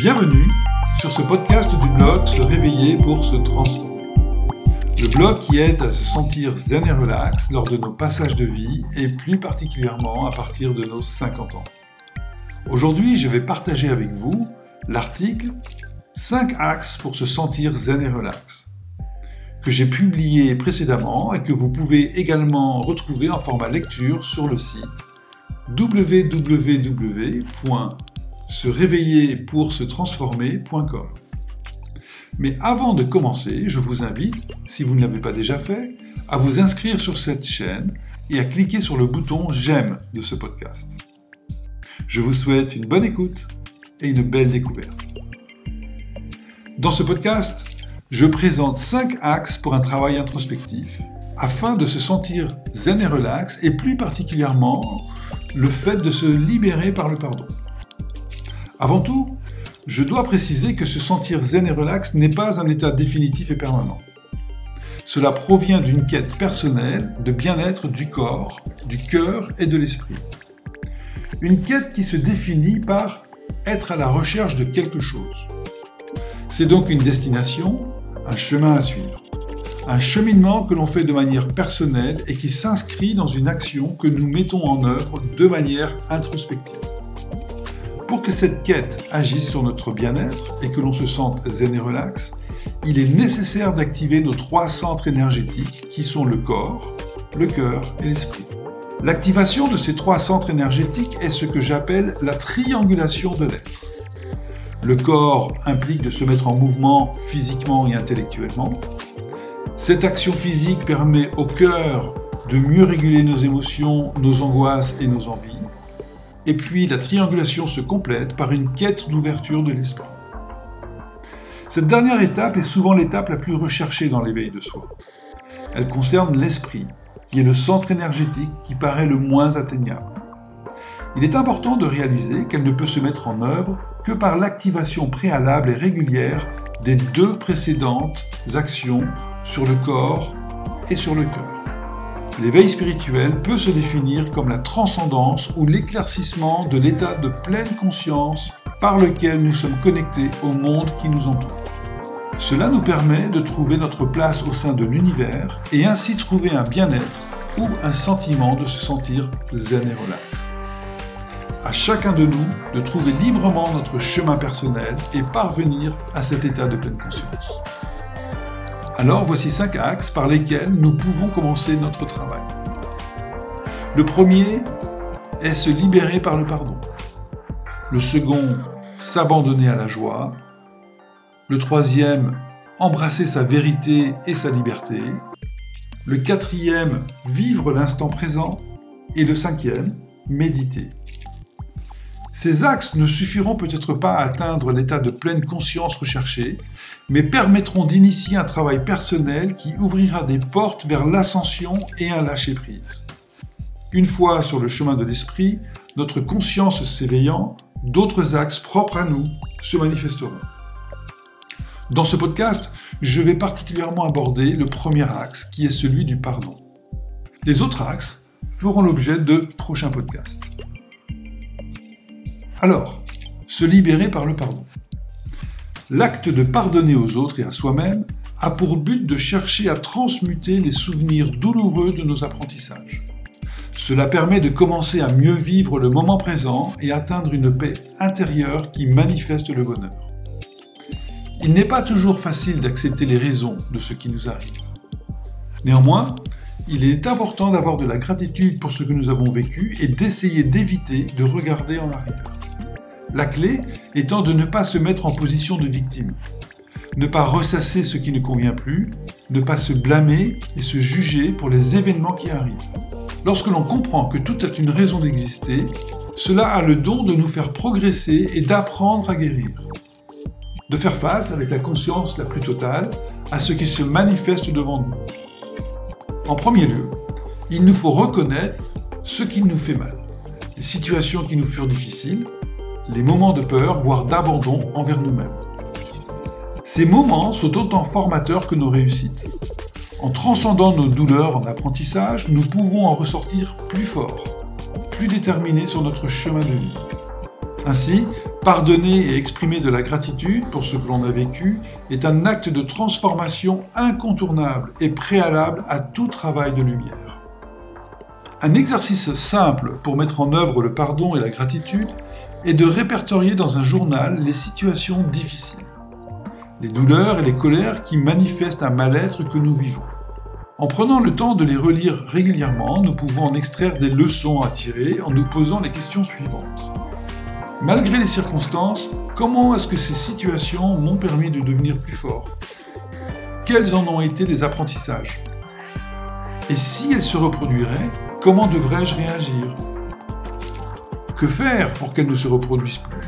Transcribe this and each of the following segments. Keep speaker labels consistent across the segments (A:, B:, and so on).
A: Bienvenue sur ce podcast du blog Se réveiller pour se transformer. Le blog qui aide à se sentir zen et relax lors de nos passages de vie et plus particulièrement à partir de nos 50 ans. Aujourd'hui, je vais partager avec vous l'article 5 axes pour se sentir zen et relax que j'ai publié précédemment et que vous pouvez également retrouver en format lecture sur le site www.se réveiller pour se transformer.com. Mais avant de commencer, je vous invite, si vous ne l'avez pas déjà fait, à vous inscrire sur cette chaîne et à cliquer sur le bouton J'aime de ce podcast. Je vous souhaite une bonne écoute et une belle découverte. Dans ce podcast, je présente 5 axes pour un travail introspectif afin de se sentir zen et relax et plus particulièrement le fait de se libérer par le pardon. Avant tout, je dois préciser que se sentir zen et relax n'est pas un état définitif et permanent. Cela provient d'une quête personnelle de bien-être du corps, du cœur et de l'esprit. Une quête qui se définit par être à la recherche de quelque chose. C'est donc une destination, un chemin à suivre. Un cheminement que l'on fait de manière personnelle et qui s'inscrit dans une action que nous mettons en œuvre de manière introspective. Pour que cette quête agisse sur notre bien-être et que l'on se sente zen et relax, il est nécessaire d'activer nos trois centres énergétiques qui sont le corps, le cœur et l'esprit. L'activation de ces trois centres énergétiques est ce que j'appelle la triangulation de l'être. Le corps implique de se mettre en mouvement physiquement et intellectuellement. Cette action physique permet au cœur de mieux réguler nos émotions, nos angoisses et nos envies. Et puis la triangulation se complète par une quête d'ouverture de l'esprit. Cette dernière étape est souvent l'étape la plus recherchée dans l'éveil de soi. Elle concerne l'esprit, qui est le centre énergétique qui paraît le moins atteignable. Il est important de réaliser qu'elle ne peut se mettre en œuvre que par l'activation préalable et régulière des deux précédentes actions sur le corps et sur le cœur. L'éveil spirituel peut se définir comme la transcendance ou l'éclaircissement de l'état de pleine conscience par lequel nous sommes connectés au monde qui nous entoure. Cela nous permet de trouver notre place au sein de l'univers et ainsi trouver un bien-être ou un sentiment de se sentir zen et relax. À chacun de nous de trouver librement notre chemin personnel et parvenir à cet état de pleine conscience. Alors voici cinq axes par lesquels nous pouvons commencer notre travail. Le premier est se libérer par le pardon. Le second, s'abandonner à la joie. Le troisième, embrasser sa vérité et sa liberté. Le quatrième, vivre l'instant présent. Et le cinquième, méditer. Ces axes ne suffiront peut-être pas à atteindre l'état de pleine conscience recherché, mais permettront d'initier un travail personnel qui ouvrira des portes vers l'ascension et un lâcher-prise. Une fois sur le chemin de l'esprit, notre conscience s'éveillant, d'autres axes propres à nous se manifesteront. Dans ce podcast, je vais particulièrement aborder le premier axe, qui est celui du pardon. Les autres axes feront l'objet de prochains podcasts. Alors, se libérer par le pardon. L'acte de pardonner aux autres et à soi-même a pour but de chercher à transmuter les souvenirs douloureux de nos apprentissages. Cela permet de commencer à mieux vivre le moment présent et atteindre une paix intérieure qui manifeste le bonheur. Il n'est pas toujours facile d'accepter les raisons de ce qui nous arrive. Néanmoins, il est important d'avoir de la gratitude pour ce que nous avons vécu et d'essayer d'éviter de regarder en arrière. La clé étant de ne pas se mettre en position de victime, ne pas ressasser ce qui ne convient plus, ne pas se blâmer et se juger pour les événements qui arrivent. Lorsque l'on comprend que tout a une raison d'exister, cela a le don de nous faire progresser et d'apprendre à guérir. De faire face avec la conscience la plus totale à ce qui se manifeste devant nous. En premier lieu, il nous faut reconnaître ce qui nous fait mal, les situations qui nous furent difficiles, les moments de peur, voire d'abandon envers nous-mêmes. Ces moments sont autant formateurs que nos réussites. En transcendant nos douleurs en apprentissage, nous pouvons en ressortir plus forts, plus déterminés sur notre chemin de vie. Ainsi, Pardonner et exprimer de la gratitude pour ce que l'on a vécu est un acte de transformation incontournable et préalable à tout travail de lumière. Un exercice simple pour mettre en œuvre le pardon et la gratitude est de répertorier dans un journal les situations difficiles, les douleurs et les colères qui manifestent un mal-être que nous vivons. En prenant le temps de les relire régulièrement, nous pouvons en extraire des leçons à tirer en nous posant les questions suivantes. Malgré les circonstances, comment est-ce que ces situations m'ont permis de devenir plus fort? Quels en ont été les apprentissages? Et si elles se reproduiraient, comment devrais-je réagir? Que faire pour qu'elles ne se reproduisent plus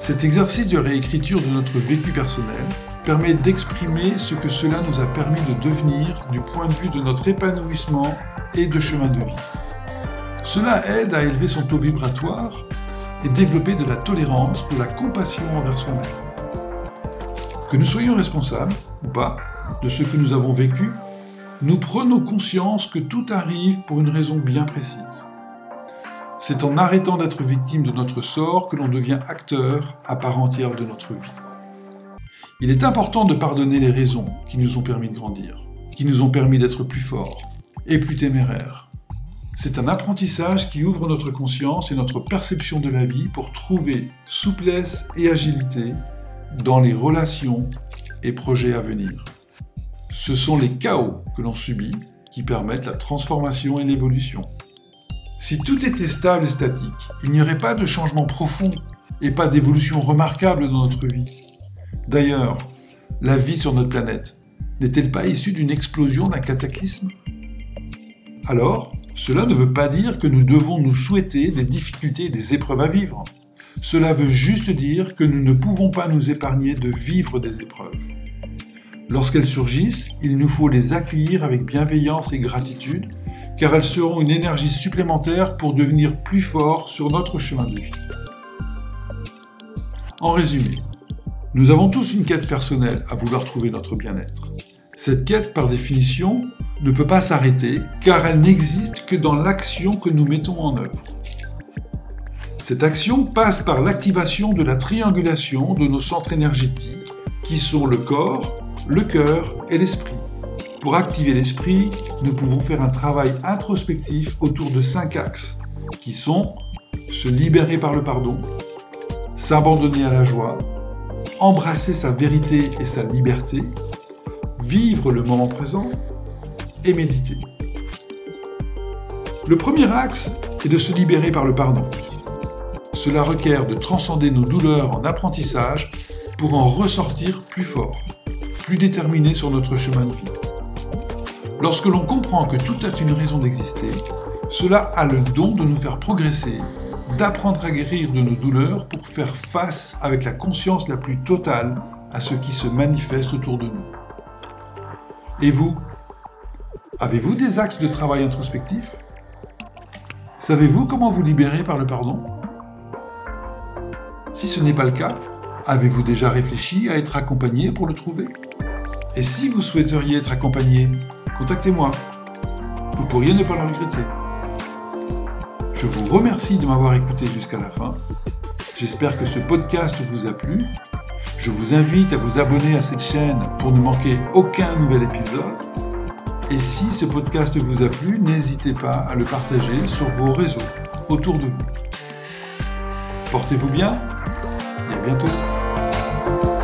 A: Cet exercice de réécriture de notre vécu personnel permet d'exprimer ce que cela nous a permis de devenir du point de vue de notre épanouissement et de chemin de vie. Cela aide à élever son taux vibratoire et développer de la tolérance, de la compassion envers soi-même. Que nous soyons responsables ou pas de ce que nous avons vécu, nous prenons conscience que tout arrive pour une raison bien précise. C'est en arrêtant d'être victime de notre sort que l'on devient acteur à part entière de notre vie. Il est important de pardonner les raisons qui nous ont permis de grandir, qui nous ont permis d'être plus forts et plus téméraires. C'est un apprentissage qui ouvre notre conscience et notre perception de la vie pour trouver souplesse et agilité dans les relations et projets à venir. Ce sont les chaos que l'on subit qui permettent la transformation et l'évolution. Si tout était stable et statique, il n'y aurait pas de changement profond et pas d'évolution remarquable dans notre vie. D'ailleurs, la vie sur notre planète n'est-elle pas issue d'une explosion d'un cataclysme? Alors, cela ne veut pas dire que nous devons nous souhaiter des difficultés et des épreuves à vivre. Cela veut juste dire que nous ne pouvons pas nous épargner de vivre des épreuves. Lorsqu'elles surgissent, il nous faut les accueillir avec bienveillance et gratitude, car elles seront une énergie supplémentaire pour devenir plus forts sur notre chemin de vie. En résumé, nous avons tous une quête personnelle à vouloir trouver notre bien-être. Cette quête, par définition, ne peut pas s'arrêter car elle n'existe que dans l'action que nous mettons en œuvre. Cette action passe par l'activation de la triangulation de nos centres énergétiques qui sont le corps, le cœur et l'esprit. Pour activer l'esprit, nous pouvons faire un travail introspectif autour de cinq axes qui sont se libérer par le pardon, s'abandonner à la joie, embrasser sa vérité et sa liberté, vivre le moment présent et méditer. Le premier axe est de se libérer par le pardon. Cela requiert de transcender nos douleurs en apprentissage pour en ressortir plus fort, plus déterminé sur notre chemin de vie. Lorsque l'on comprend que tout a une raison d'exister, cela a le don de nous faire progresser, d'apprendre à guérir de nos douleurs pour faire face avec la conscience la plus totale à ce qui se manifeste autour de nous. Et vous, Avez-vous des axes de travail introspectif Savez-vous comment vous libérer par le pardon? Si ce n'est pas le cas, avez-vous déjà réfléchi à être accompagné pour le trouver? Et si vous souhaiteriez être accompagné, contactez-moi. Vous pourriez ne pas le regretter. Je vous remercie de m'avoir écouté jusqu'à la fin. J'espère que ce podcast vous a plu. Je vous invite à vous abonner à cette chaîne pour ne manquer aucun nouvel épisode. Et si ce podcast vous a plu, n'hésitez pas à le partager sur vos réseaux autour de vous. Portez-vous bien et à bientôt.